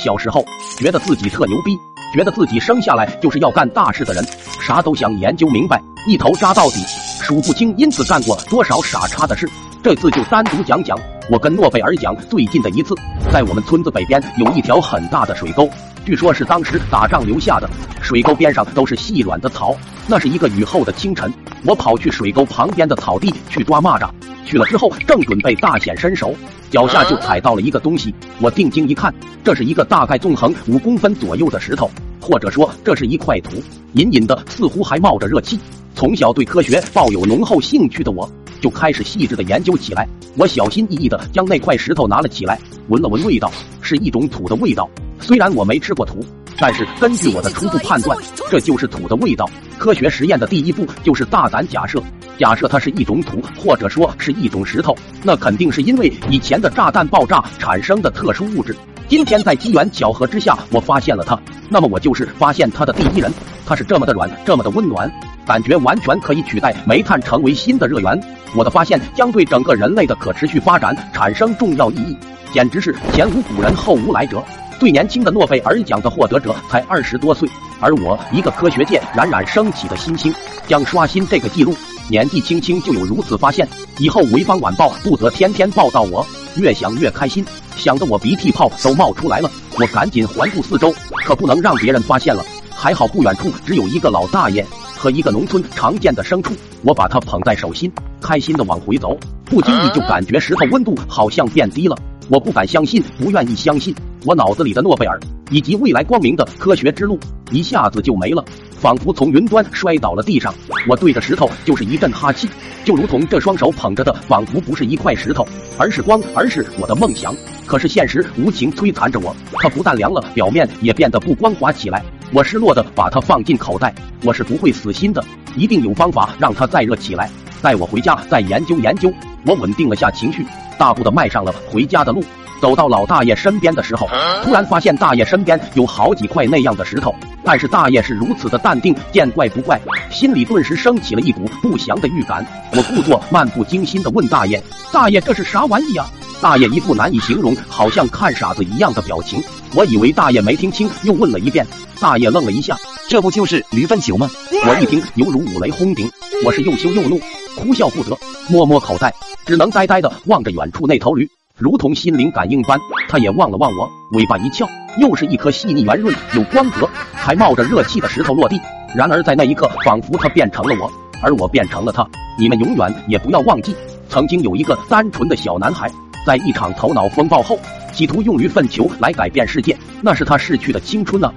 小时候觉得自己特牛逼，觉得自己生下来就是要干大事的人，啥都想研究明白，一头扎到底，数不清因此干过多少傻叉的事。这次就单独讲讲我跟诺贝尔奖最近的一次，在我们村子北边有一条很大的水沟，据说是当时打仗留下的。水沟边上都是细软的草，那是一个雨后的清晨，我跑去水沟旁边的草地去抓蚂蚱。去了之后，正准备大显身手，脚下就踩到了一个东西。我定睛一看，这是一个大概纵横五公分左右的石头，或者说这是一块土，隐隐的似乎还冒着热气。从小对科学抱有浓厚兴趣的我，就开始细致的研究起来。我小心翼翼的将那块石头拿了起来，闻了闻味道，是一种土的味道。虽然我没吃过土，但是根据我的初步判断，这就是土的味道。科学实验的第一步就是大胆假设。假设它是一种土，或者说是一种石头，那肯定是因为以前的炸弹爆炸产生的特殊物质。今天在机缘巧合之下，我发现了它，那么我就是发现它的第一人。它是这么的软，这么的温暖，感觉完全可以取代煤炭成为新的热源。我的发现将对整个人类的可持续发展产生重要意义，简直是前无古人后无来者。最年轻的诺贝尔奖的获得者才二十多岁，而我一个科学界冉冉升起的新星，将刷新这个记录。年纪轻轻就有如此发现，以后潍坊晚报不得天天报道我？越想越开心，想得我鼻涕泡都冒出来了。我赶紧环顾四周，可不能让别人发现了。还好不远处只有一个老大爷和一个农村常见的牲畜，我把它捧在手心，开心的往回走，不经意就感觉石头温度好像变低了。我不敢相信，不愿意相信，我脑子里的诺贝尔以及未来光明的科学之路一下子就没了。仿佛从云端摔倒了地上，我对着石头就是一阵哈气，就如同这双手捧着的仿佛不是一块石头，而是光，而是我的梦想。可是现实无情摧残着我，它不但凉了，表面也变得不光滑起来。我失落的把它放进口袋，我是不会死心的，一定有方法让它再热起来。带我回家再研究研究。我稳定了下情绪，大步的迈上了回家的路。走到老大爷身边的时候，突然发现大爷身边有好几块那样的石头，但是大爷是如此的淡定，见怪不怪，心里顿时升起了一股不祥的预感。我故作漫不经心的问大爷：“大爷，这是啥玩意啊？”大爷一副难以形容，好像看傻子一样的表情。我以为大爷没听清，又问了一遍。大爷愣了一下：“这不就是驴粪球吗？”我一听，犹如五雷轰顶，我是又羞又怒，哭笑不得，摸摸口袋，只能呆呆的望着远处那头驴。如同心灵感应般，他也望了望我，尾巴一翘，又是一颗细腻圆润、有光泽、还冒着热气的石头落地。然而在那一刻，仿佛他变成了我，而我变成了他。你们永远也不要忘记，曾经有一个单纯的小男孩，在一场头脑风暴后，企图用驴粪球来改变世界，那是他逝去的青春呢。